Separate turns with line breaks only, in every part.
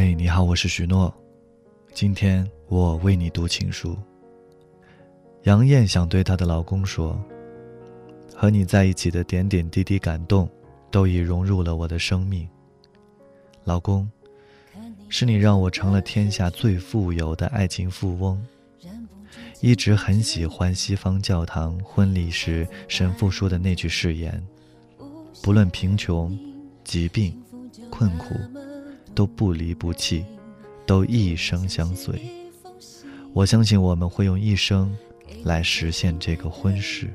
嘿，你好，我是许诺。今天我为你读情书。杨艳想对她的老公说：“和你在一起的点点滴滴感动，都已融入了我的生命。老公，是你让我成了天下最富有的爱情富翁。一直很喜欢西方教堂婚礼时神父说的那句誓言：不论贫穷、疾病、困苦。”都不离不弃，都一生相随。我相信我们会用一生来实现这个婚事。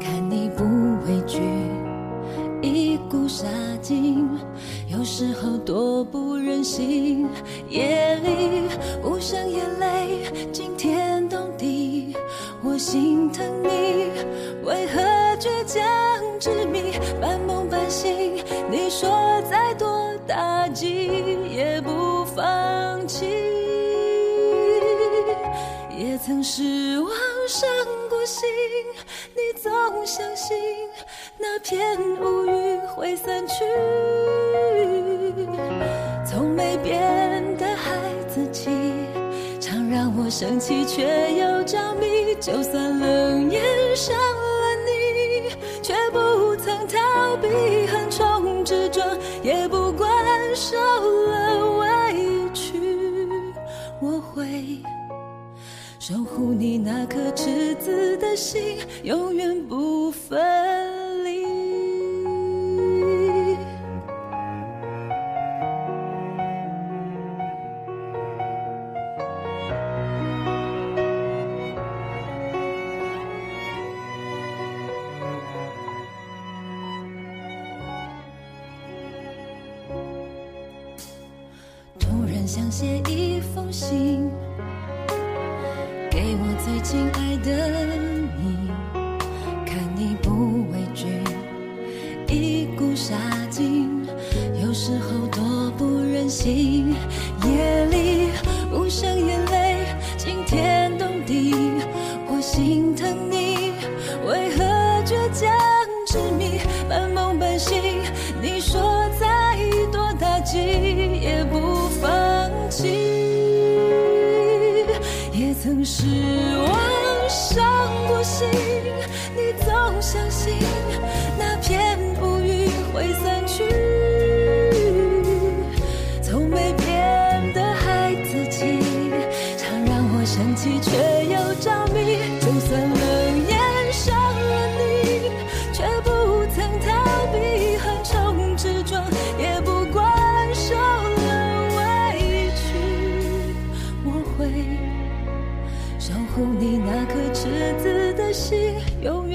看你不畏惧，一股杀劲，有时候多不忍心。夜里无声眼泪惊天动地，我心疼你，为何倔强击也不放弃，也曾失望伤过心，你总相信那片乌云会散去。从没变的孩子气，常让我生气却又着迷。就算冷眼伤了你，却不曾逃避守护你那颗赤子的心，永远不分离。突然。想写一封信，最亲爱的失望伤过心，你总相信那片乌云会散去。赤子的心，永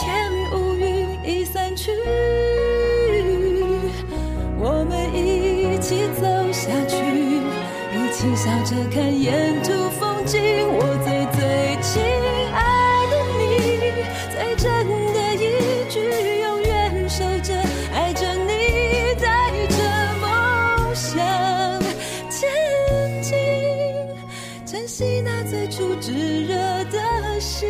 天乌云已散去，我们一起走下去，一起笑着看沿途风景。我最最亲爱的你，最真的一句，永远守着，爱着你，带着梦想前进，珍惜那最初炙热的心。